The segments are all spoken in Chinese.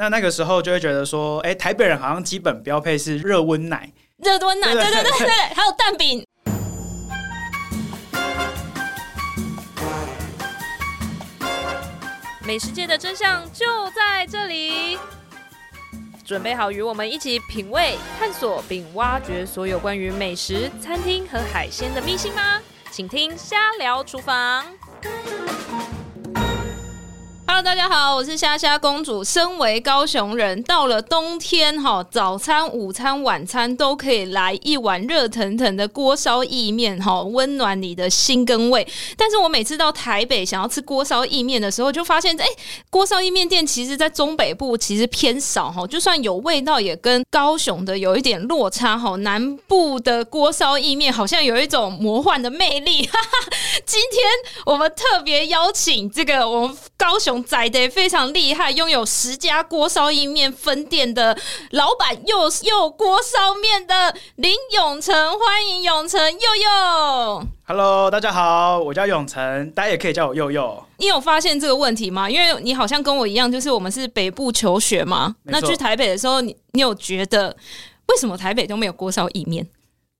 那那个时候就会觉得说，哎，台北人好像基本标配是热温奶，热温奶，对对对对对，还有蛋饼。美食界的真相就在这里，准备好与我们一起品味、探索并挖掘所有关于美食、餐厅和海鲜的秘辛吗？请听《瞎聊厨房》。大家好，我是虾虾公主。身为高雄人，到了冬天哈，早餐、午餐、晚餐都可以来一碗热腾腾的锅烧意面哈，温暖你的心跟胃。但是我每次到台北想要吃锅烧意面的时候，就发现哎，锅烧意面店其实在中北部其实偏少哈，就算有味道，也跟高雄的有一点落差哈。南部的锅烧意面好像有一种魔幻的魅力。哈哈，今天我们特别邀请这个我们高雄。宰的非常厉害，拥有十家锅烧意面分店的老板，又又锅烧面的林永成，欢迎永成佑佑。Hello，大家好，我叫永成，大家也可以叫我佑佑。你有发现这个问题吗？因为你好像跟我一样，就是我们是北部求学嘛。那去台北的时候，你你有觉得为什么台北都没有锅烧意面？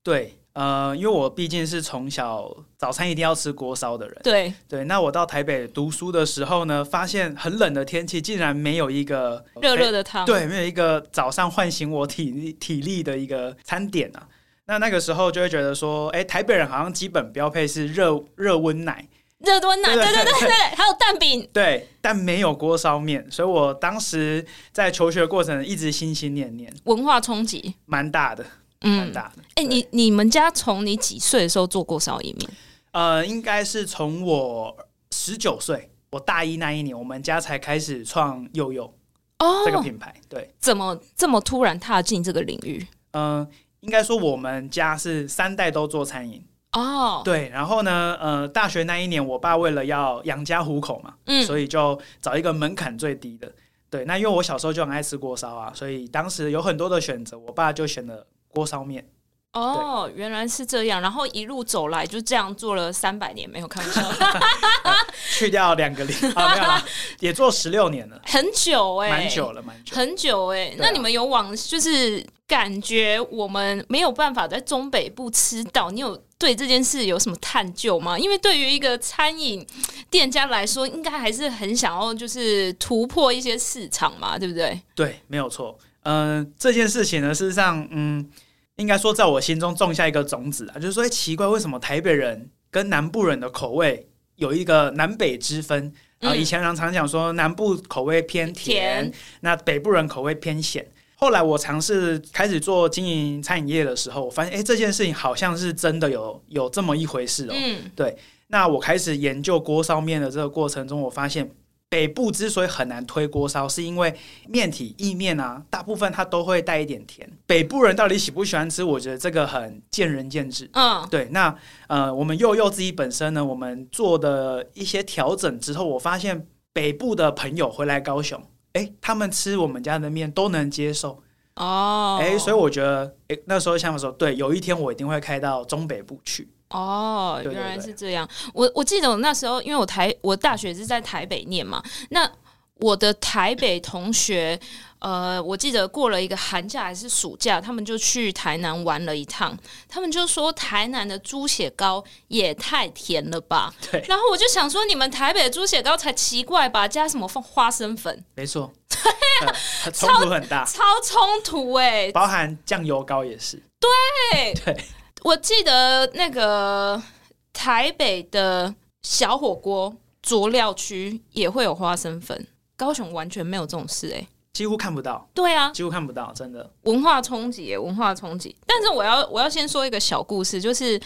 对。呃，因为我毕竟是从小早餐一定要吃锅烧的人，对对。那我到台北读书的时候呢，发现很冷的天气竟然没有一个热热的汤，对，没有一个早上唤醒我体力体力的一个餐点啊。那那个时候就会觉得说，哎，台北人好像基本标配是热热温奶，热温奶，对对对对对，还有蛋饼，对，但没有锅烧面。所以我当时在求学过程一直心心念念，文化冲击蛮大的。嗯，大的。哎、欸，你你们家从你几岁的时候做过烧意面？呃，应该是从我十九岁，我大一那一年，我们家才开始创佑佑哦这个品牌。对，怎么这么突然踏进这个领域？嗯、呃，应该说我们家是三代都做餐饮哦。对，然后呢，呃，大学那一年，我爸为了要养家糊口嘛，嗯，所以就找一个门槛最低的。对，那因为我小时候就很爱吃锅烧啊，所以当时有很多的选择，我爸就选了。锅烧面哦，原来是这样，然后一路走来就这样做了三百年，没有开玩笑，去掉两个零啊，没有啦，也做十六年了，很久哎、欸，蛮久了，蛮久，很久哎、欸。那你们有往就是感觉我们没有办法在中北部吃到，你有对这件事有什么探究吗？因为对于一个餐饮店家来说，应该还是很想要就是突破一些市场嘛，对不对？对，没有错。嗯、呃，这件事情呢，事实上，嗯，应该说在我心中种下一个种子啊，就是说，奇怪，为什么台北人跟南部人的口味有一个南北之分？啊、嗯，以前常常讲说南部口味偏甜，甜那北部人口味偏咸。后来我尝试开始做经营餐饮业的时候，我发现，哎，这件事情好像是真的有有这么一回事哦。嗯，对。那我开始研究锅烧面的这个过程中，我发现。北部之所以很难推锅烧，是因为面体意面啊，大部分它都会带一点甜。北部人到底喜不喜欢吃？我觉得这个很见仁见智。嗯，对。那呃，我们佑佑自己本身呢，我们做的一些调整之后，我发现北部的朋友回来高雄，哎，他们吃我们家的面都能接受。哦，哎，所以我觉得，哎，那时候想说，对，有一天我一定会开到中北部去。哦，原来是这样。我我记得我那时候，因为我台我大学是在台北念嘛，那我的台北同学，呃，我记得过了一个寒假还是暑假，他们就去台南玩了一趟，他们就说台南的猪血糕也太甜了吧。对。然后我就想说，你们台北的猪血糕才奇怪吧？加什么放花生粉？没错。对，冲突很大，超冲突哎、欸，包含酱油膏也是。对对。我记得那个台北的小火锅佐料区也会有花生粉，高雄完全没有这种事哎、欸，几乎看不到。对啊，几乎看不到，真的文化冲击，文化冲击。但是我要我要先说一个小故事，就是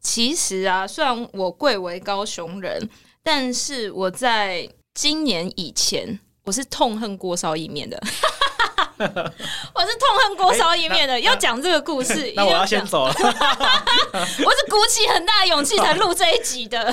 其实啊，虽然我贵为高雄人，但是我在今年以前我是痛恨锅烧意面的。我是痛恨锅烧意面的，欸、要讲这个故事，那 我要先走了。我是鼓起很大的勇气才录这一集的，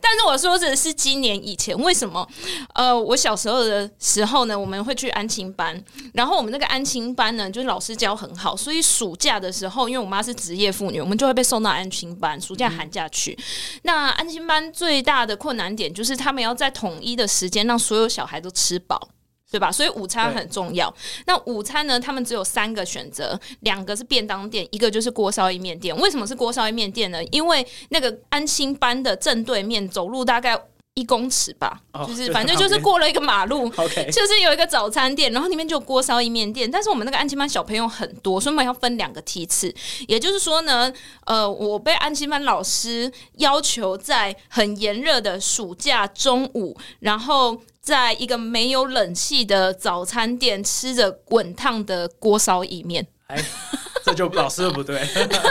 但是我说的是今年以前，为什么？呃，我小时候的时候呢，我们会去安亲班，然后我们那个安亲班呢，就是老师教很好，所以暑假的时候，因为我妈是职业妇女，我们就会被送到安亲班，暑假寒假去。嗯、那安亲班最大的困难点就是他们要在统一的时间让所有小孩都吃饱。对吧？所以午餐很重要。那午餐呢？他们只有三个选择，两个是便当店，一个就是锅烧意面店。为什么是锅烧意面店呢？因为那个安心班的正对面，走路大概一公尺吧，哦、就是反正就是过了一个马路，就是有一个早餐店，然后里面就锅烧意面店。但是我们那个安亲班小朋友很多，所以我们要分两个梯次。也就是说呢，呃，我被安亲班老师要求在很炎热的暑假中午，然后。在一个没有冷气的早餐店，吃着滚烫的锅烧意面，哎，这就老师的不对，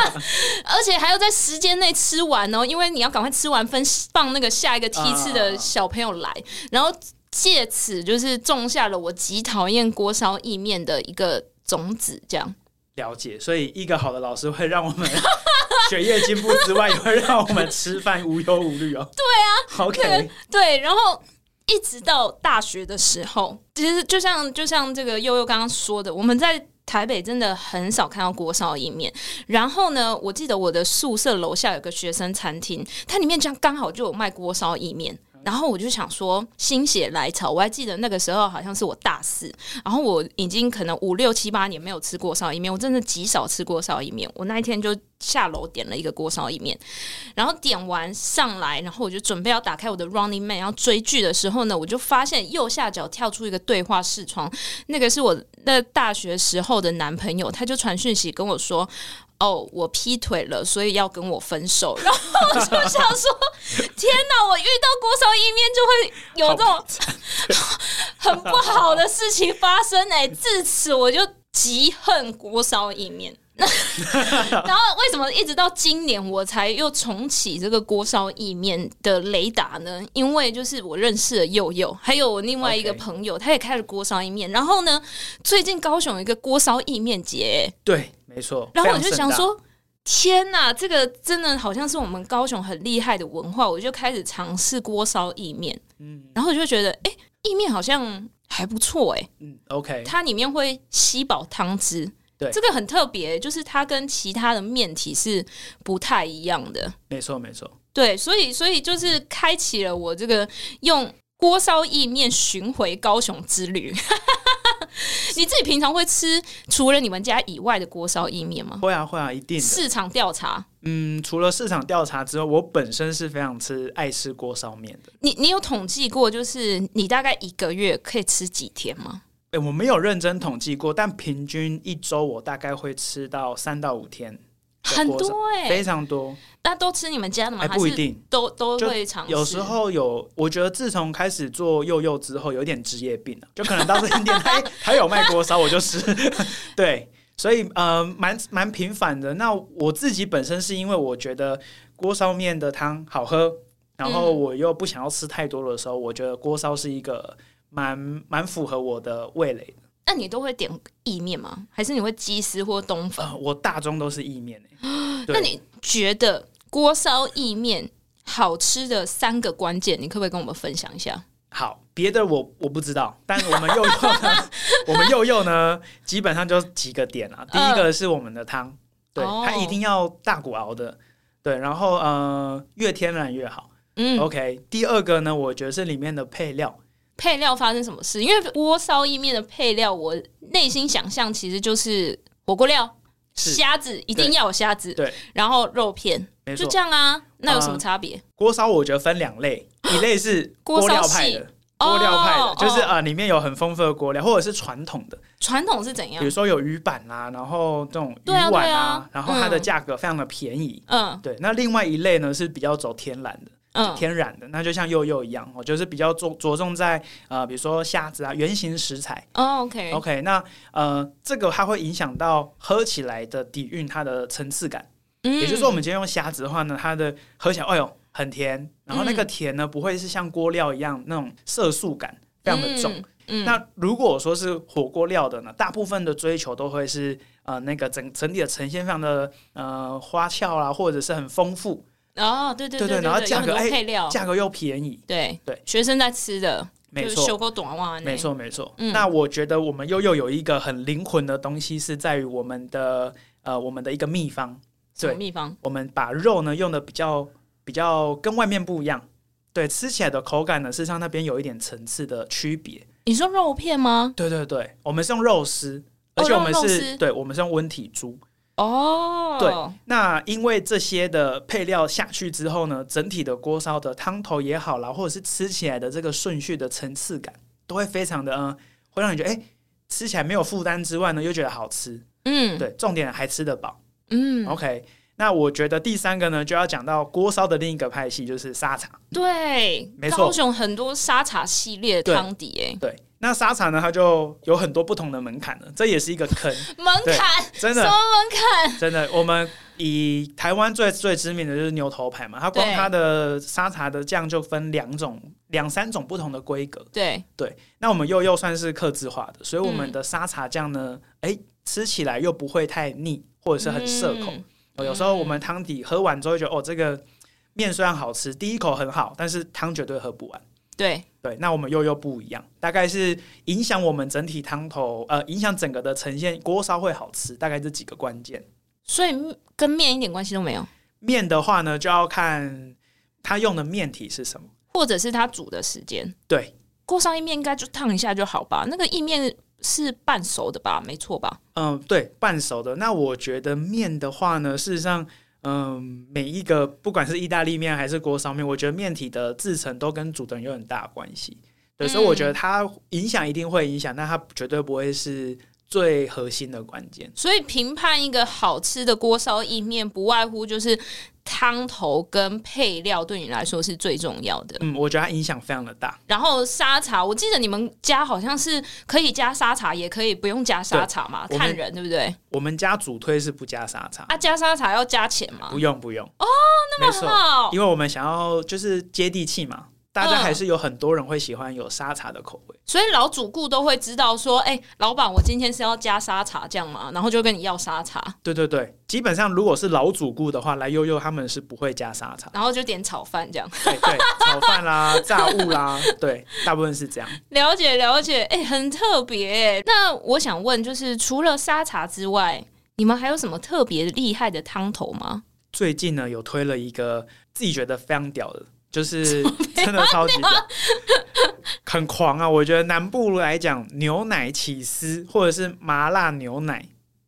而且还要在时间内吃完哦，因为你要赶快吃完分放那个下一个梯次的小朋友来，啊、然后借此就是种下了我极讨厌锅烧意面的一个种子，这样了解。所以一个好的老师会让我们 学业进步之外，也会让我们吃饭无忧无虑哦。对啊，OK，对，对，然后。一直到大学的时候，其实就像就像这个悠悠刚刚说的，我们在台北真的很少看到锅烧意面。然后呢，我记得我的宿舍楼下有个学生餐厅，它里面这样刚好就有卖锅烧意面。然后我就想说，心血来潮，我还记得那个时候好像是我大四，然后我已经可能五六七八年没有吃过烧意面，我真的极少吃过烧意面。我那一天就下楼点了一个锅烧意面，然后点完上来，然后我就准备要打开我的 Running Man 要追剧的时候呢，我就发现右下角跳出一个对话视窗，那个是我那大学时候的男朋友，他就传讯息跟我说。哦，我劈腿了，所以要跟我分手。然后我就想说，天哪！我遇到锅烧意面就会有这种 很不好的事情发生哎、欸。自此我就极恨锅烧意面。然后为什么一直到今年我才又重启这个锅烧意面的雷达呢？因为就是我认识了佑佑，还有我另外一个朋友.他也开了锅烧意面。然后呢，最近高雄有一个锅烧意面节，对。没错，然后我就想说，天哪，这个真的好像是我们高雄很厉害的文化，我就开始尝试锅烧意面，嗯，然后我就觉得，哎，意面好像还不错，哎，嗯，OK，它里面会吸饱汤汁，对，这个很特别，就是它跟其他的面体是不太一样的，没错，没错，对，所以，所以就是开启了我这个用锅烧意面巡回高雄之旅。你自己平常会吃除了你们家以外的锅烧意面吗？会啊，会啊，一定。市场调查，嗯，除了市场调查之后，我本身是非常吃爱吃锅烧面的。你你有统计过，就是你大概一个月可以吃几天吗？哎、欸，我没有认真统计过，但平均一周我大概会吃到三到五天。很多哎、欸，非常多。那都吃你们家的吗？还不一定，都都会尝试。有时候有，我觉得自从开始做幼幼之后，有点职业病了，就可能到这间店，他 他有卖锅烧，我就吃。对，所以呃，蛮蛮频繁的。那我自己本身是因为我觉得锅烧面的汤好喝，然后我又不想要吃太多的时候，嗯、我觉得锅烧是一个蛮蛮符合我的味蕾的。那你都会点意面吗？还是你会鸡丝或冬粉？呃，我大中都是意面。那你觉得锅烧意面好吃的三个关键，你可不可以跟我们分享一下？好，别的我我不知道，但我们祐祐呢，我们又又呢，基本上就几个点啊。第一个是我们的汤，对，它一定要大骨熬的，对，然后呃，越天然越好。嗯，OK。第二个呢，我觉得是里面的配料。配料发生什么事？因为锅烧意面的配料，我内心想象其实就是火锅料，虾子一定要有虾子，对，然后肉片，就这样啊。那有什么差别？锅烧我觉得分两类，一类是锅料派的，锅料派的，就是啊，里面有很丰富的锅料，或者是传统的。传统是怎样？比如说有鱼板啊，然后这种鱼丸啊，然后它的价格非常的便宜。嗯，对。那另外一类呢是比较走天然的。嗯，天然的，那就像祐祐一样，我就是比较着着重在呃，比如说虾子啊，圆形食材。哦，OK，OK，、那呃，这个它会影响到喝起来的底蕴，它的层次感。嗯，也就是说，我们今天用虾子的话呢，它的喝起来，哎呦，很甜，然后那个甜呢，不会是像锅料一样那种色素感非常的重。嗯嗯、那如果说是火锅料的呢，大部分的追求都会是呃，那个整整体的呈现非常的呃花俏啦，或者是很丰富。哦，对对对对，然后价格配料，价格又便宜，对对，学生在吃的，没错，修过短袜，没错没错。那我觉得我们又又有一个很灵魂的东西，是在于我们的呃，我们的一个秘方，对秘方？我们把肉呢用的比较比较跟外面不一样，对，吃起来的口感呢，事实上那边有一点层次的区别。你说肉片吗？对对对，我们是用肉丝，而且我们是、哦、对，我们是用温体猪。哦，对，那因为这些的配料下去之后呢，整体的锅烧的汤头也好啦，或者是吃起来的这个顺序的层次感，都会非常的嗯，会让你觉得哎、欸，吃起来没有负担之外呢，又觉得好吃。嗯，对，重点还吃得饱。嗯，OK。那我觉得第三个呢，就要讲到锅烧的另一个派系，就是沙茶。对，没错，高雄很多沙茶系列的汤底，哎，对。那沙茶呢，它就有很多不同的门槛了，这也是一个坑。门槛？真的？什么门槛？真的，我们以台湾最最知名的就是牛头牌嘛，它光它的沙茶的酱就分两种、两三种不同的规格。对对。那我们又又算是克制化的，所以我们的沙茶酱呢，哎、嗯，吃起来又不会太腻，或者是很涩口。嗯哦，有时候我们汤底喝完之后，觉得哦，这个面虽然好吃，第一口很好，但是汤绝对喝不完。对对，那我们又又不一样，大概是影响我们整体汤头，呃，影响整个的呈现，锅烧会好吃，大概这几个关键。所以跟面一点关系都没有。面的话呢，就要看它用的面体是什么，或者是它煮的时间。对，锅烧意面应该就烫一下就好吧？那个意面。是半熟的吧？没错吧？嗯，对，半熟的。那我觉得面的话呢，事实上，嗯，每一个不管是意大利面还是锅烧面，我觉得面体的制成都跟煮的有很大关系。对，所以我觉得它影响一定会影响，但它绝对不会是最核心的关键。所以评判一个好吃的锅烧意面，不外乎就是。汤头跟配料对你来说是最重要的。嗯，我觉得它影响非常的大。然后沙茶，我记得你们家好像是可以加沙茶，也可以不用加沙茶嘛，看人对不对？我们家主推是不加沙茶。啊，加沙茶要加钱吗？不用不用。哦，那么好，因为我们想要就是接地气嘛。大家还是有很多人会喜欢有沙茶的口味，所以老主顾都会知道说，哎、欸，老板，我今天是要加沙茶酱嘛，然后就跟你要沙茶。对对对，基本上如果是老主顾的话，来悠悠他们是不会加沙茶，然后就点炒饭这样。对对，炒饭啦、炸物啦，对，大部分是这样。了解了解，哎、欸，很特别。那我想问，就是除了沙茶之外，你们还有什么特别厉害的汤头吗？最近呢，有推了一个自己觉得非常屌的。就是真的超级 很狂啊！我觉得南部来讲，牛奶起司或者是麻辣牛奶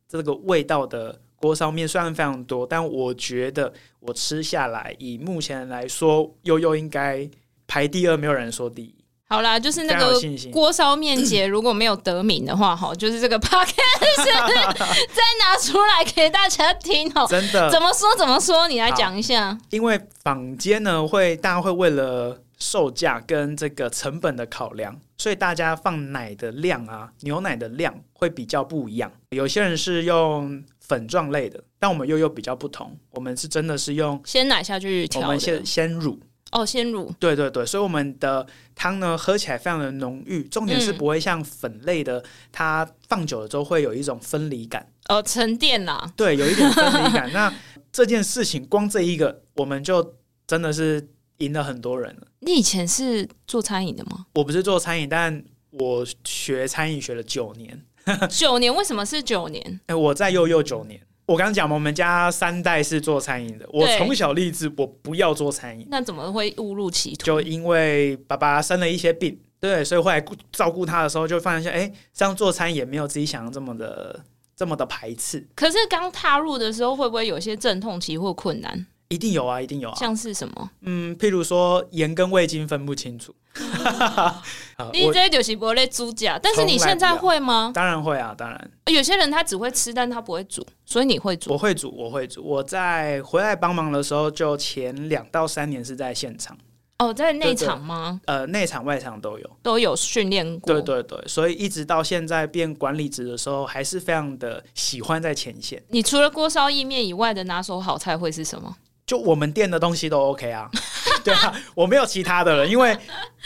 这个味道的锅烧面虽然非常多，但我觉得我吃下来，以目前来说，悠悠应该排第二，没有人说第一。好啦，就是那个锅烧面节如果没有得名的话，哈，就是这个 podcast 再拿出来给大家听哦。真的，怎么说怎么说？你来讲一下。因为坊间呢，会大家会为了售价跟这个成本的考量，所以大家放奶的量啊，牛奶的量会比较不一样。有些人是用粉状类的，但我们又又比较不同。我们是真的是用鲜奶下去调，我们先先乳。哦，鲜乳，对对对，所以我们的汤呢，喝起来非常的浓郁，重点是不会像粉类的，嗯、它放久了之后会有一种分离感，哦，沉淀啦，对，有一点分离感。那这件事情光这一个，我们就真的是赢了很多人了。你以前是做餐饮的吗？我不是做餐饮，但我学餐饮学了九年，九年？为什么是九年？哎，我在悠悠九年。我刚刚讲嘛，我们家三代是做餐饮的。我从小立志，我不要做餐饮。那怎么会误入歧途？就因为爸爸生了一些病，对，所以后来照顾他的时候，就发现哎，这样做餐饮也没有自己想的这么的这么的排斥。可是刚踏入的时候，会不会有些阵痛期或困难？一定有啊，一定有啊。像是什么？嗯，譬如说盐跟味精分不清楚。你这就是不会煮假，但是你现在会吗？当然会啊，当然。有些人他只会吃，但他不会煮，所以你会煮。我会煮，我会煮。我在回来帮忙的时候，就前两到三年是在现场。哦，在内场吗？呃，内场外场都有，都有训练过。对对对，所以一直到现在变管理职的时候，还是非常的喜欢在前线。你除了锅烧意面以外的拿手好菜会是什么？就我们店的东西都 OK 啊，对啊，我没有其他的了，因为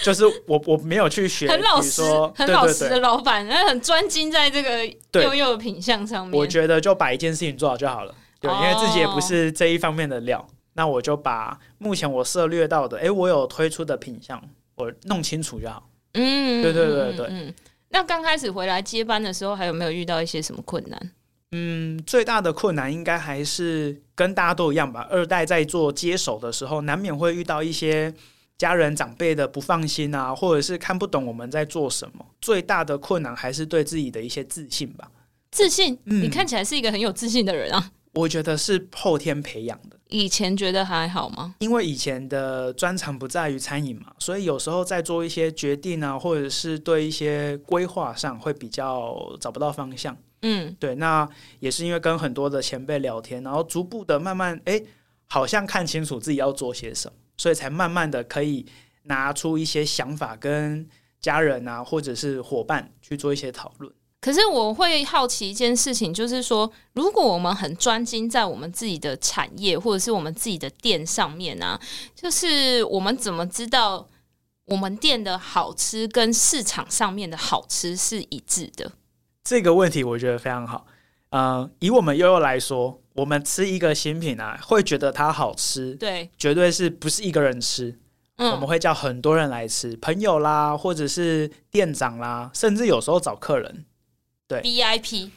就是我我没有去学，很老实，很老实的老板，他很专精在这个悠悠的品相上面。我觉得就把一件事情做好就好了，对，因为自己也不是这一方面的料，那我就把目前我涉略到的，哎，我有推出的品相，我弄清楚就好。嗯，对对对对。嗯，那刚开始回来接班的时候，还有没有遇到一些什么困难？嗯，最大的困难应该还是跟大家都一样吧。二代在做接手的时候，难免会遇到一些家人长辈的不放心啊，或者是看不懂我们在做什么，最大的困难还是对自己的一些自信吧。自信？嗯，你看起来是一个很有自信的人啊。我觉得是后天培养的。以前觉得还好吗？因为以前的专长不在于餐饮嘛，所以有时候在做一些决定啊，或者是对一些规划上会比较找不到方向。嗯，对。那也是因为跟很多的前辈聊天，然后逐步的慢慢，哎，好像看清楚自己要做些什么，所以才慢慢的可以拿出一些想法，跟家人啊，或者是伙伴去做一些讨论。可是我会好奇一件事情，就是说，如果我们很专精在我们自己的产业或者是我们自己的店上面啊，就是我们怎么知道我们店的好吃跟市场上面的好吃是一致的？这个问题我觉得非常好。嗯，以我们悠悠来说，我们吃一个新品啊，会觉得它好吃，对，绝对是不是一个人吃？嗯，我们会叫很多人来吃，朋友啦，或者是店长啦，甚至有时候找客人。对，VIP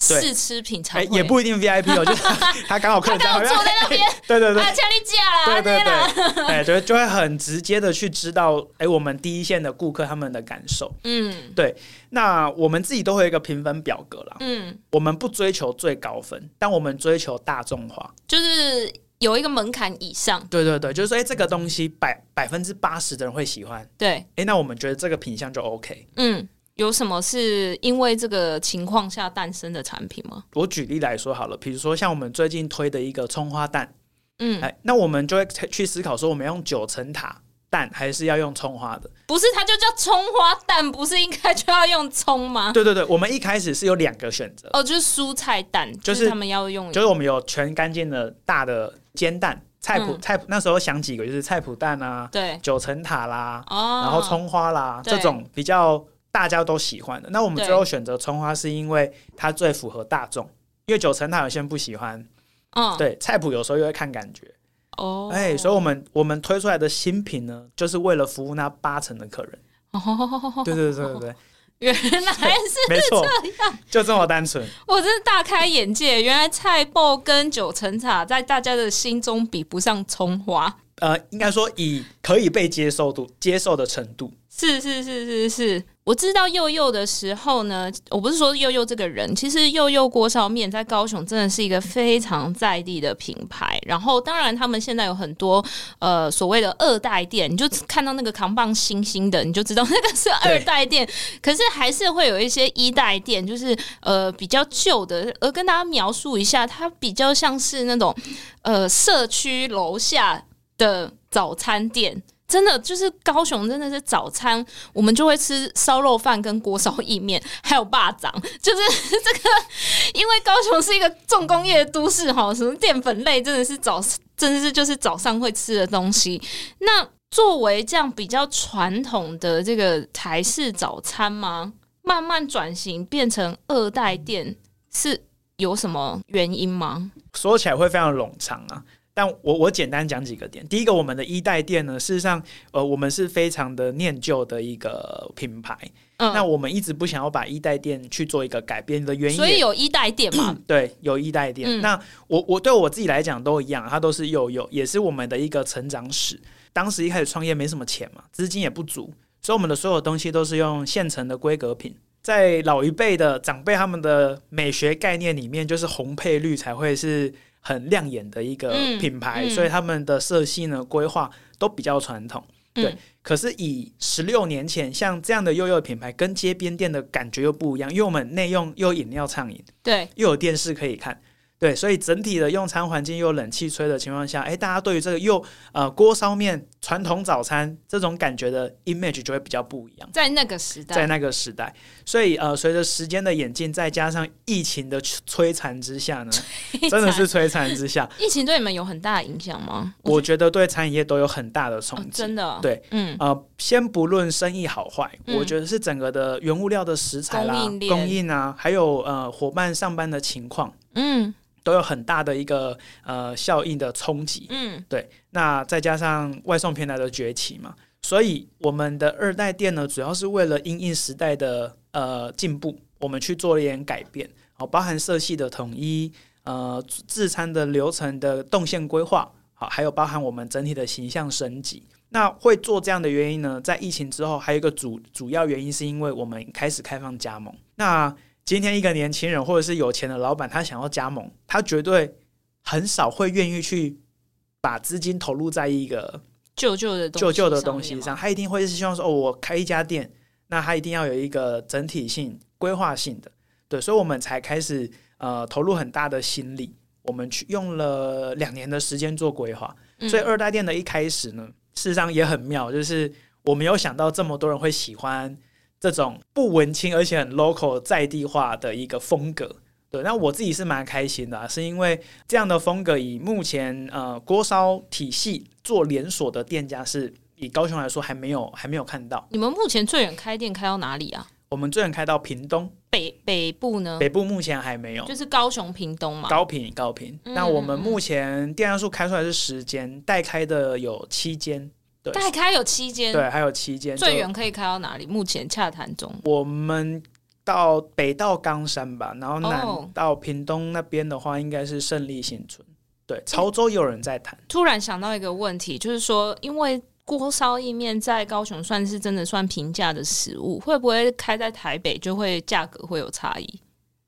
试吃品尝、欸，也不一定 VIP 哦，就是 他刚好客人在坐在那边，对对对，啊，请你假了，对对对，哎，就就会很直接的去知道，哎、欸，我们第一线的顾客他们的感受，嗯，对，那我们自己都会有一个评分表格啦，嗯，我们不追求最高分，但我们追求大众化，就是有一个门槛以上，对对对，就是说，哎、欸，这个东西百百分之八十的人会喜欢，对，哎、欸，那我们觉得这个品相就 OK，嗯。有什么是因为这个情况下诞生的产品吗？我举例来说好了，比如说像我们最近推的一个葱花蛋，嗯，哎，那我们就会去思考说，我们用九层塔蛋还是要用葱花的？不是，它就叫葱花蛋，不是应该就要用葱吗？对对对，我们一开始是有两个选择，哦，就是蔬菜蛋，就是他们要用，就是我们有全干净的大的煎蛋，菜谱、嗯、菜谱那时候想几个，就是菜谱蛋啊，对，九层塔啦，哦，然后葱花啦，这种比较。大家都喜欢的，那我们最后选择葱花，是因为它最符合大众。因为九层塔有些人不喜欢，嗯，对，菜谱有时候又会看感觉，哦，哎，所以我们我们推出来的新品呢，就是为了服务那八成的客人。哦，对对对对对，原来是这样，就这么单纯。我真是大开眼界，原来菜爆跟九层塔在大家的心中比不上葱花。呃，应该说以可以被接受度接受的程度。是是是是是，我知道佑佑的时候呢，我不是说佑佑这个人，其实佑佑锅烧面在高雄真的是一个非常在地的品牌。然后，当然他们现在有很多呃所谓的二代店，你就看到那个扛棒星星的，你就知道那个是二代店。可是还是会有一些一代店，就是呃比较旧的。而跟大家描述一下，它比较像是那种呃社区楼下的早餐店。真的就是高雄，真的是早餐，我们就会吃烧肉饭跟锅烧意面，还有霸掌，就是 这个。因为高雄是一个重工业都市，哈，什么淀粉类真的是早，真的是就是早上会吃的东西。那作为这样比较传统的这个台式早餐吗？慢慢转型变成二代店，是有什么原因吗？说起来会非常冗长啊。但我我简单讲几个点。第一个，我们的一代店呢，事实上，呃，我们是非常的念旧的一个品牌。嗯，那我们一直不想要把一代店去做一个改变的原因，所以有一代店嘛？对，有一代店。嗯，那我我对我自己来讲都一样，它都是有有，也是我们的一个成长史。当时一开始创业没什么钱嘛，资金也不足，所以我们的所有东西都是用现成的规格品。在老一辈的长辈他们的美学概念里面，就是红配绿才会是。很亮眼的一个品牌，所以他们的色系呢规划都比较传统。对，嗯、可是以十六年前像这样的悠悠品牌，跟街边店的感觉又不一样，因为我们内用又饮料畅饮，对，又有电视可以看。对，所以整体的用餐环境又冷气吹的情况下，哎，大家对于这个又呃锅烧面传统早餐这种感觉的 image 就会比较不一样。在那个时代，在那个时代，所以呃，随着时间的演进，再加上疫情的摧残之下呢，真的是摧残之下。疫情对你们有很大的影响吗？我觉得对餐饮业都有很大的冲击。哦，真的，对，嗯呃，先不论生意好坏，嗯，我觉得是整个的原物料的食材啦、供应，供应啊，还有呃伙伴上班的情况，嗯。都有很大的一个呃效应的冲击，嗯，对。那再加上外送平台的崛起嘛，所以我们的二代店呢，主要是为了因应时代的呃进步，我们去做了一点改变，好，包含色系的统一，呃，制餐的流程的动线规划，好，还有包含我们整体的形象升级。那会做这样的原因呢，在疫情之后，还有一个主主要原因是因为我们开始开放加盟。那今天一个年轻人或者是有钱的老板，他想要加盟，他绝对很少会愿意去把资金投入在一个旧旧的旧旧的东西上，他一定会是希望说，哦，我开一家店，那他一定要有一个整体性、规划性的，对，所以我们才开始呃投入很大的心力，我们去用了两年的时间做规划，所以二代店的一开始呢。事实上也很妙，就是我没有想到这么多人会喜欢这种不文青而且很 local 在地化的一个风格。对，那我自己是蛮开心的啊，是因为这样的风格以目前呃锅烧体系做连锁的店家是以高雄来说还没有还没有看到。你们目前最远开店开到哪里啊？我们最远开到屏东。北北部呢？北部目前还没有，就是高雄屏东嘛。高屏高屏。嗯、那我们目前店家数开出来是十间，待开的有七间。对，待开有七间。对，还有七间。最远可以开到哪里？目前洽谈中。我们到北到冈山吧，然后南到屏东那边的话，应该是胜利新村。对，潮州有人在谈。突然想到一个问题，就是说，因为。锅烧意面在高雄算是真的算平价的食物，会不会开在台北就会价格会有差异？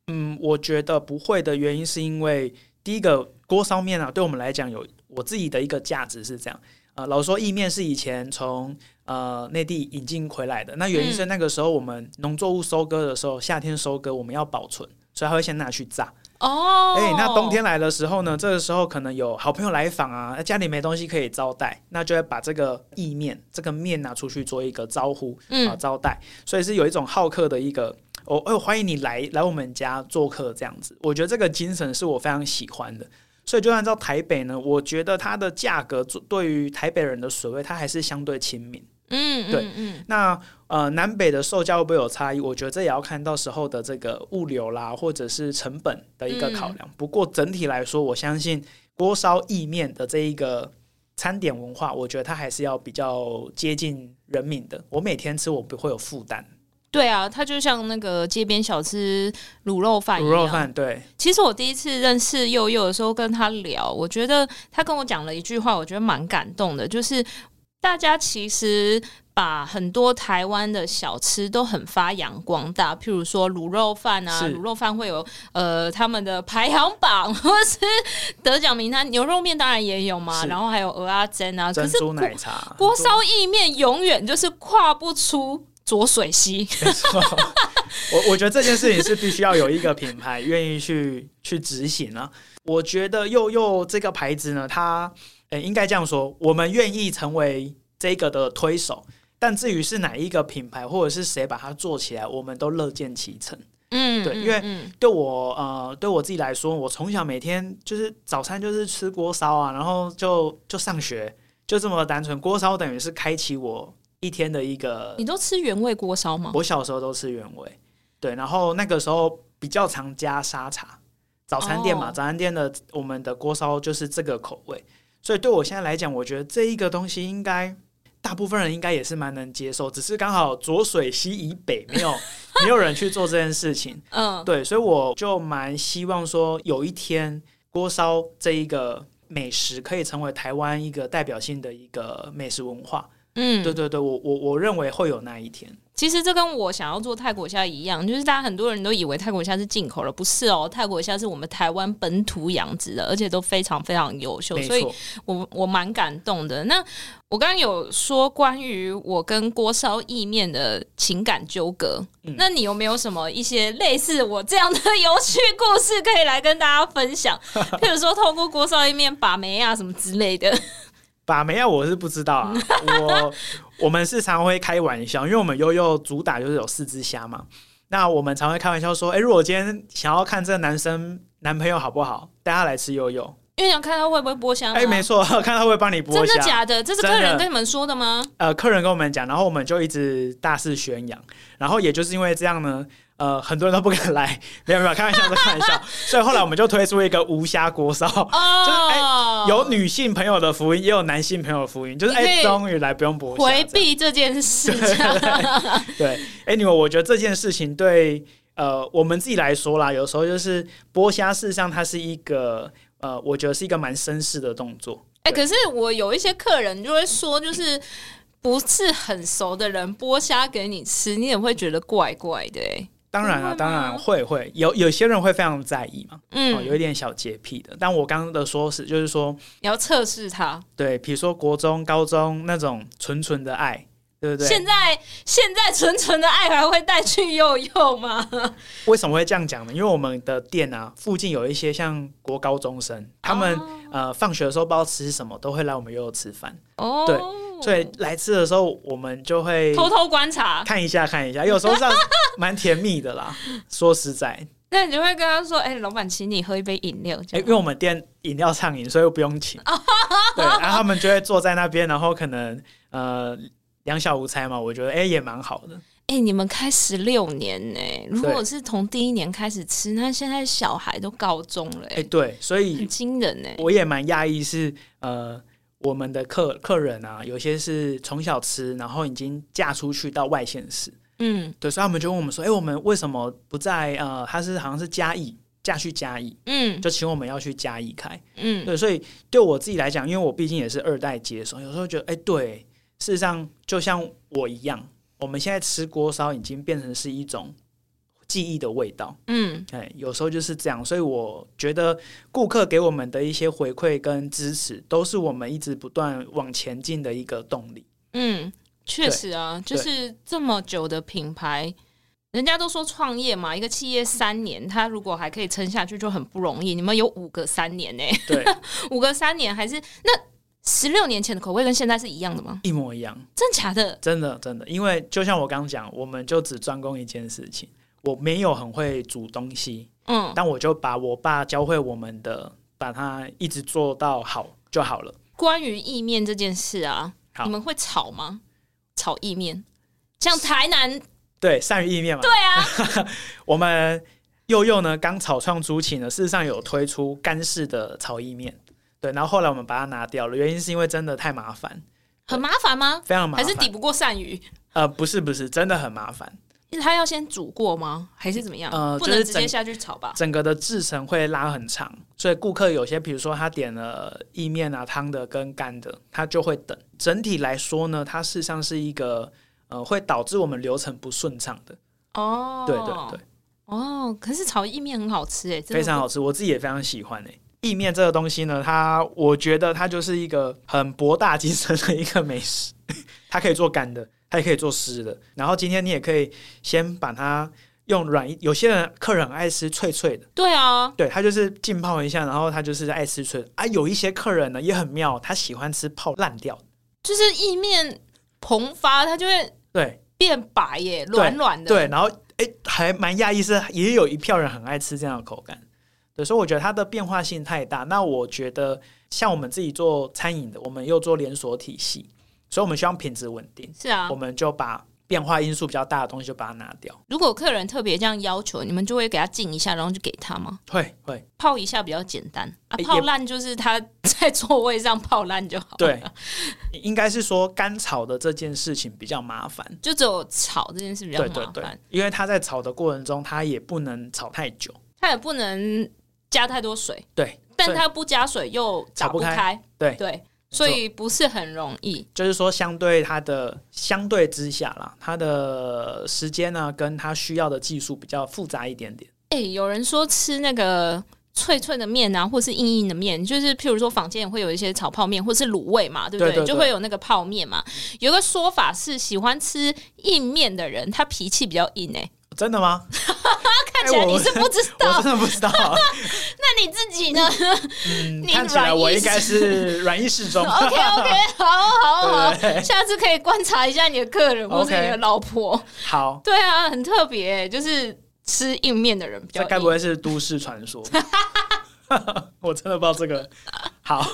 嗯，我觉得不会的原因是因为第一个锅烧面啊，对我们来讲有我自己的一个价值是这样。呃，老说意面是以前从呃内地引进回来的，那原因是那个时候我们农作物收割的时候，夏天收割我们要保存，所以他会先拿去炸。哦，哎，那冬天来的时候呢？这个时候可能有好朋友来访啊，家里没东西可以招待，那就会把这个意面这个面拿出去做一个招呼，嗯、啊，招待，所以是有一种好客的一个，哦，哦，欢迎你来来我们家做客这样子。我觉得这个精神是我非常喜欢的，所以就按照台北呢，我觉得它的价格对于台北人的水位，它还是相对亲民。嗯，对，嗯，那呃，南北的售价会不会有差异？我觉得这也要看到时候的这个物流啦，或者是成本的一个考量。嗯、不过整体来说，我相信锅烧意面的这一个餐点文化，我觉得它还是要比较接近人民的。我每天吃，我不会有负担。对啊，它就像那个街边小吃卤肉饭一样。卤肉饭，对。其实我第一次认识佑佑的时候，跟他聊，我觉得他跟我讲了一句话，我觉得蛮感动的，就是。大家其实把很多台湾的小吃都很发扬光大，譬如说卤肉饭啊，卤肉饭会有呃他们的排行榜，或是得奖名单。牛肉面当然也有嘛，然后还有蚵仔煎啊，珍珠奶茶。锅烧意面永远就是跨不出浊水溪。没错，我我觉得这件事情是必须要有一个品牌愿意去去执行啊。我觉得又又这个牌子呢，它。诶，应该这样说，我们愿意成为这个的推手，但至于是哪一个品牌或者是谁把它做起来，我们都乐见其成。嗯，对，因为对我呃，对我自己来说，我从小每天就是早餐就是吃锅烧啊，然后就就上学，就这么单纯。锅烧等于是开启我一天的一个。你都吃原味锅烧吗？我小时候都吃原味，对，然后那个时候比较常加沙茶。早餐店嘛，哦、早餐店的我们的锅烧就是这个口味。所以对我现在来讲，我觉得这一个东西应该大部分人应该也是蛮能接受，只是刚好浊水溪以北没有 没有人去做这件事情。嗯，对，所以我就蛮希望说，有一天锅烧这一个美食可以成为台湾一个代表性的一个美食文化。嗯，对对对，我我我认为会有那一天。其实这跟我想要做泰国虾一样，就是大家很多人都以为泰国虾是进口的，不是哦，泰国虾是我们台湾本土养殖的，而且都非常非常优秀，所以我我蛮感动的。那我刚刚有说关于我跟锅烧意面的情感纠葛，嗯、那你有没有什么一些类似我这样的有趣故事可以来跟大家分享？譬如说透过锅烧意面把妹啊什么之类的。把没啊，我是不知道啊。我我们是常会开玩笑，因为我们悠悠主打就是有四只虾嘛。那我们常会开玩笑说，哎、欸，如果今天想要看这个男生男朋友好不好，带他来吃悠悠。因为想看他会不会剥虾。哎，没错，看他会不会帮你剥虾。真的假的？这是客人跟你们说的吗？呃，客人跟我们讲，然后我们就一直大肆宣扬。然后也就是因为这样呢。呃，很多人都不敢来，没有没有，开玩笑，开玩笑。所以后来我们就推出一个无虾锅烧，就是哎、欸，有女性朋友的福音，也有男性朋友的福音，就是哎，终于来不用剥虾，回避这件事。对，哎，你们，我觉得这件事情对呃我们自己来说啦，有时候就是剥虾，事实上它是一个呃，我觉得是一个蛮绅士的动作。哎、欸，可是我有一些客人就会说，就是不是很熟的人剥虾给你吃，你也会觉得怪怪的、欸。哎，当然了，当然会会有有些人会非常在意嘛，嗯、哦，有一点小洁癖的。但我刚刚的说是，就是说你要测试他，对，比如说国中、高中那种纯纯的爱。对不对？现在现在纯纯的爱还会带去幼幼吗？为什么会这样讲呢？因为我们的店啊，附近有一些像国高中生，他们、哦、呃放学的时候不知道吃什么，都会来我们幼幼吃饭。哦，对，所以来吃的时候，我们就会偷偷观察，看一下看一下，有时候这样蛮甜蜜的啦。说实在，那你就会跟他说：“哎、欸，老板，请你喝一杯饮料。欸”因为我们店饮料畅饮，所以不用请。对，然后他们就会坐在那边，然后可能呃。两小无猜嘛，我觉得哎、欸、也蛮好的。哎、欸，你们开十六年呢？如果是从第一年开始吃，那现在小孩都高中了。哎、欸，对，所以很惊人呢。我也蛮讶异，是呃，我们的客客人啊，有些是从小吃，然后已经嫁出去到外县市。嗯，对，所以他们就问我们说：“哎、欸，我们为什么不在呃？他是好像是嘉义嫁去嘉义，嗯，就请我们要去嘉义开。嗯，对，所以对我自己来讲，因为我毕竟也是二代接手，有时候觉得哎、欸，对。”事实上，就像我一样，我们现在吃锅烧已经变成是一种记忆的味道。嗯，哎，有时候就是这样，所以我觉得顾客给我们的一些回馈跟支持，都是我们一直不断往前进的一个动力。嗯，确实啊，就是这么久的品牌，人家都说创业嘛，一个企业三年，他如果还可以撑下去，就很不容易。你们有五个三年呢？对，五个三年还是那。十六年前的口味跟现在是一样的吗？一模一样，真假的？真的真的，因为就像我刚刚讲，我们就只专攻一件事情，我没有很会煮东西，嗯，但我就把我爸教会我们的，把它一直做到好就好了。关于意面这件事啊，你们会炒吗？炒意面，像台南对鳝鱼意面嘛？对啊，我们幼幼呢刚草创初期呢，事实上有推出干式的炒意面。对，然后后来我们把它拿掉了，原因是因为真的太麻烦。很麻烦吗？非常麻烦，还是抵不过鳝鱼？呃，不是不是，真的很麻烦。它要先煮过吗？还是怎么样？呃，不能直接下去炒吧？整个的制程会拉很长，所以顾客有些，比如说他点了意面啊、汤的跟干的，他就会等。整体来说呢，它事实上是一个呃，会导致我们流程不顺畅的。哦，对对对。哦，可是炒意面很好吃哎，非常好吃，我自己也非常喜欢哎。意面这个东西呢，它我觉得它就是一个很博大精深的一个美食，它可以做干的，它也可以做湿的。然后今天你也可以先把它用软，有些人客人很爱吃脆脆的，对啊，对，他就是浸泡一下，然后他就是爱吃脆的啊。有一些客人呢也很妙，他喜欢吃泡烂掉，就是意面膨发，它就会对变白耶，软软的，对，然后哎还蛮讶异是也有一票人很爱吃这样的口感。对，所以我觉得它的变化性太大。那我觉得像我们自己做餐饮的，我们又做连锁体系，所以我们希望品质稳定。是啊，我们就把变化因素比较大的东西就把它拿掉。如果客人特别这样要求，你们就会给他浸一下，然后就给他吗？会会泡一下比较简单啊，泡烂就是他在座位上泡烂就好了。对，应该是说干炒的这件事情比较麻烦，就只有炒这件事比较麻烦。对对对，因为他在炒的过程中，他也不能炒太久，他也不能。加太多水，对，但它不加水又打不开，不开对对，所以不是很容易。就是说，相对它的相对之下啦，它的时间呢，跟它需要的技术比较复杂一点点。哎、欸，有人说吃那个脆脆的面啊，或是硬硬的面，就是譬如说坊间也会有一些炒泡面或是卤味嘛，对不对？对对对，就会有那个泡面嘛。有个说法是，喜欢吃硬面的人，他脾气比较硬哎、欸。真的吗？看起来你是不知道，我，我真的不知道。那你自己呢？嗯，看起来我应该是软硬适中。OK OK，好好好，下次可以观察一下你的客人或是你的老婆。好，对啊，很特别，就是吃硬面的人比较。这该不会是都市传说？我真的不知道这个。好，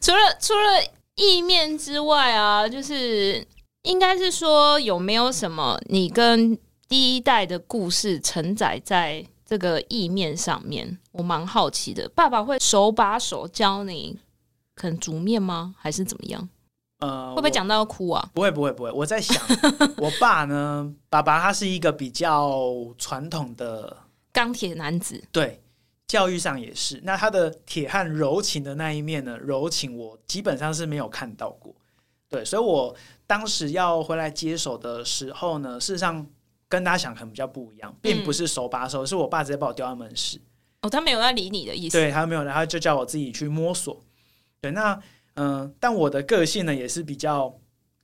除了除了意面之外啊，就是应该是说有没有什么你跟第一代的故事承载在这个意面上面，我蛮好奇的。爸爸会手把手教你，可能煮面吗？还是怎么样？呃，会不会讲到要哭啊？不会，不会，不会。我在想，我爸呢，爸爸他是一个比较传统的钢铁男子。对，教育上也是。那他的铁汉柔情的那一面呢？柔情我基本上是没有看到过。对，所以我当时要回来接手的时候呢，事实上跟大家想可能比较不一样，并不是手把手，嗯、是我爸直接把我丢到门市。哦，他没有要理你的意思。对，他没有，然后就叫我自己去摸索。对，那嗯、呃，但我的个性呢，也是比较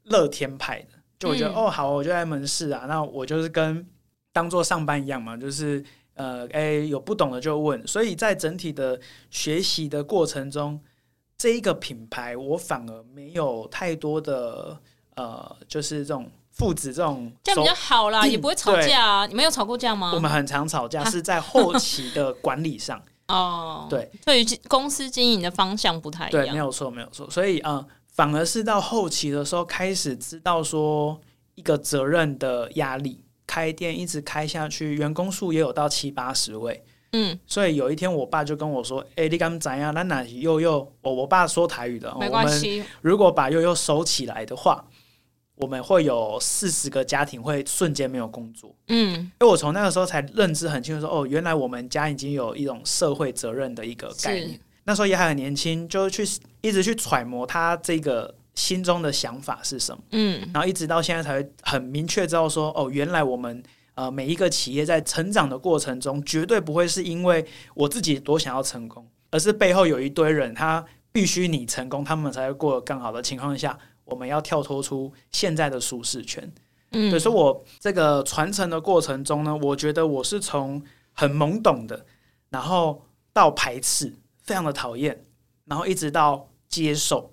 乐天派的，就我觉得、嗯、哦，好，我就在门市啊，那我就是跟当做上班一样嘛，就是呃，哎，有不懂的就问。所以在整体的学习的过程中，这一个品牌我反而没有太多的呃，就是这种。父子这种这样比较好啦，也不会吵架啊。你们有吵过架吗？我们很常吵架，是在后期的管理上 哦。对，对于公司经营的方向不太一样。对，没有错，没有错。所以啊、呃，反而是到后期的时候，开始知道说一个责任的压力。开店一直开下去，员工数也有到七八十位。嗯，所以有一天我爸就跟我说：“哎、欸，你敢怎样？那哪悠悠？我我爸说台语的，没关系。如果把悠悠收起来的话。”我们会有四十个家庭会瞬间没有工作，嗯，因为我从那个时候才认知很清楚说，哦，原来我们家已经有一种社会责任的一个概念。那时候也还很年轻，就去一直去揣摩他这个心中的想法是什么，嗯，然后一直到现在才会很明确知道说，哦，原来我们呃每一个企业在成长的过程中，绝对不会是因为我自己多想要成功，而是背后有一堆人，他必须你成功，他们才会过得更好的情况下。我们要跳脱出现在的舒适圈，嗯，所以说我这个传承的过程中呢，我觉得我是从很懵懂的，然后到排斥，非常的讨厌，然后一直到接受，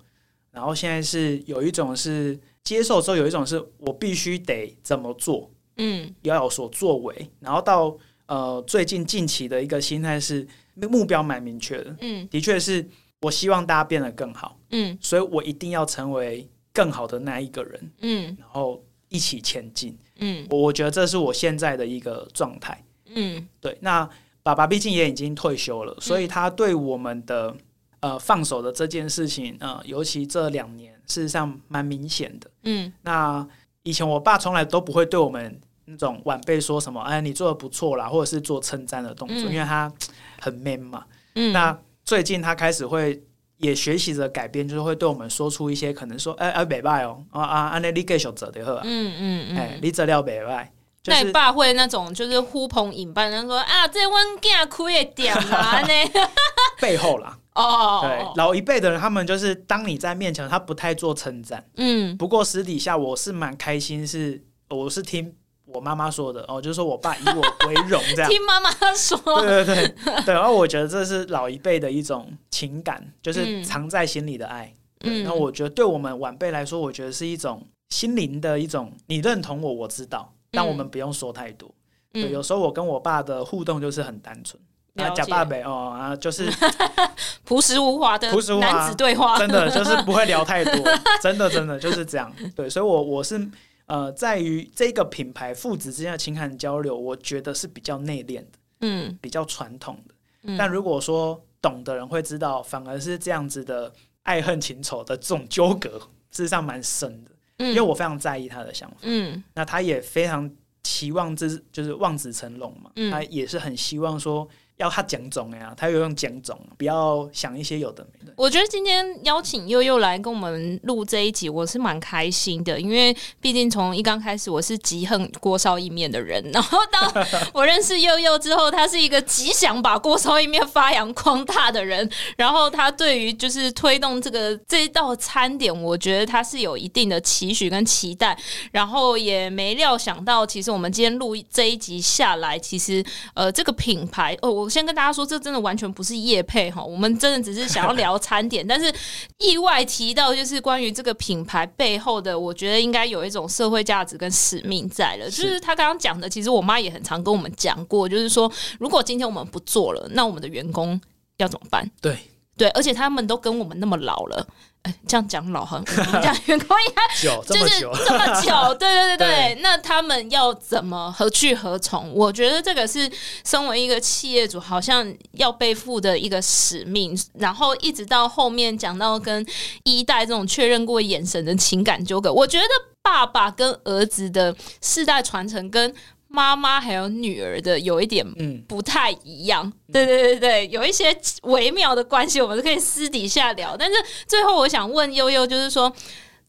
然后现在是有一种是接受之后，有一种是我必须得怎么做，嗯，要有所作为，然后到呃最近近期的一个心态是目标蛮明确的，嗯，的确是我希望大家变得更好，嗯，所以我一定要成为。更好的那一个人，嗯，然后一起前进，嗯，我觉得这是我现在的一个状态，嗯，对。那爸爸毕竟也已经退休了，所以他对我们的呃放手的这件事情，呃，尤其这两年，事实上蛮明显的，嗯。那以前我爸从来都不会对我们那种晚辈说什么，哎，你做的不错啦，或者是做称赞的动作，因为他很 man 嘛，嗯。那最近他开始会。也学习着改变，就是会对我们说出一些可能说，哎哎，袂歹哦，啊啊，安尼你继续做就好啊，嗯嗯嗯，哎，你做了袂歹，那你爸会那种就是呼朋引伴，他说啊，这阮囝开的店啊，呢背后啦，哦，对，老一辈的人，他们就是当你在面前，他不太做称赞，嗯，不过私底下我是蛮开心，是我是听。我妈妈说的哦，就是说我爸以我为荣，这样。听妈妈说。对对对对，然后我觉得这是老一辈的一种情感，就是藏在心里的爱。嗯。然后我觉得对我们晚辈来说，我觉得是一种心灵的一种，你认同我，我知道，但我们不用说太多。嗯。对，有时候我跟我爸的互动就是很单纯。啊，假爸爸哦啊，就是 朴实无华的朴实无华男子对话，真的就是不会聊太多，真的真的就是这样。对，所以我我是。呃，在于这个品牌父子之间的情感交流，我觉得是比较内敛的，嗯，比较传统的。嗯，但如果说懂的人会知道，反而是这样子的爱恨情仇的这种纠葛，事实上蛮深的。嗯，因为我非常在意他的想法，嗯，那他也非常期望这就是望子成龙嘛，嗯，他也是很希望说。要他讲种呀，他有用讲种，不要想一些有的没的。我觉得今天邀请悠悠来跟我们录这一集，我是蛮开心的，因为毕竟从一刚开始我是极恨锅烧意面的人，然后当我认识悠悠之后，他是一个极想把锅烧意面发扬光大的人，然后他对于就是推动这个这一道餐点，我觉得他是有一定的期许跟期待，然后也没料想到，其实我们今天录这一集下来，其实呃这个品牌哦我。先跟大家说，这真的完全不是业配哈，我们真的只是想要聊餐点，但是意外提到就是关于这个品牌背后的，我觉得应该有一种社会价值跟使命在了。就是他刚刚讲的，其实我妈也很常跟我们讲过，就是说，如果今天我们不做了，那我们的员工要怎么办？对对，而且他们都跟我们那么老了。哎，这样讲老很，讲员工应该就是这么久，对对对对。对 那他们要怎么何去何从？我觉得这个是身为一个企业主，好像要背负的一个使命。然后一直到后面讲到跟一代这种确认过眼神的情感纠葛，我觉得爸爸跟儿子的世代传承跟。妈妈还有女儿的有一点嗯不太一样。嗯、对对对对，有一些微妙的关系，我们是可以私底下聊。但是最后我想问悠悠，就是说，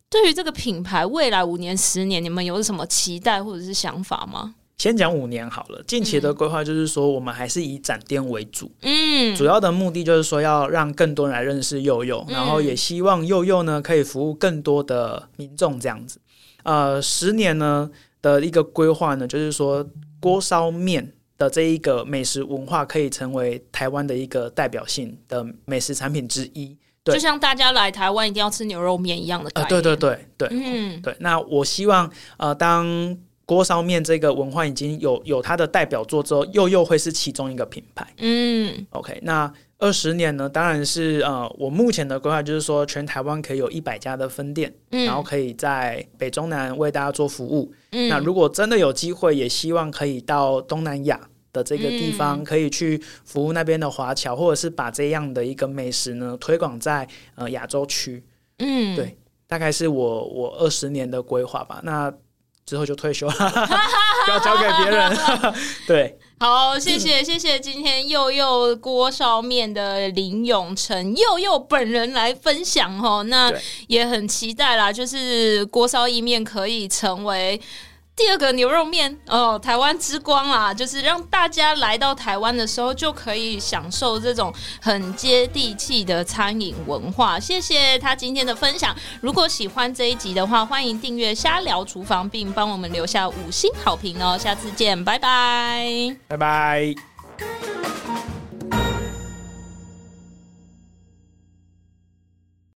对于这个品牌未来五年、十年，你们有什么期待或者是想法吗？先讲五年好了，近期的规划就是说，我们还是以展店为主，嗯，主要的目的就是说要让更多人来认识柚柚，嗯、然后也希望悠悠呢可以服务更多的民众这样子。呃，十年呢的一个规划呢，就是说锅烧面的这一个美食文化可以成为台湾的一个代表性的美食产品之一。对，就像大家来台湾一定要吃牛肉面一样的感觉。呃，对对对对，嗯，对。那我希望呃当。锅烧面这个文化已经有有它的代表作之后，又又会是其中一个品牌。嗯，OK，那二十年呢？当然是呃，我目前的规划就是说，全台湾可以有一百家的分店，嗯，然后可以在北中南为大家做服务。嗯，那如果真的有机会，也希望可以到东南亚的这个地方，可以去服务那边的华侨，或者是把这样的一个美食呢推广在呃亚洲区。嗯，对，大概是我我二十年的规划吧。那之后就退休了，要交给别人。对，好，谢谢谢谢今天又又锅烧面的林永成又又本人来分享哦，那也很期待啦，就是锅烧意面可以成为。第二个牛肉面哦，台湾之光啊，就是让大家来到台湾的时候就可以享受这种很接地气的餐饮文化。谢谢他今天的分享。如果喜欢这一集的话，欢迎订阅瞎聊厨房，并帮我们留下五星好评哦。下次见，拜拜，拜拜。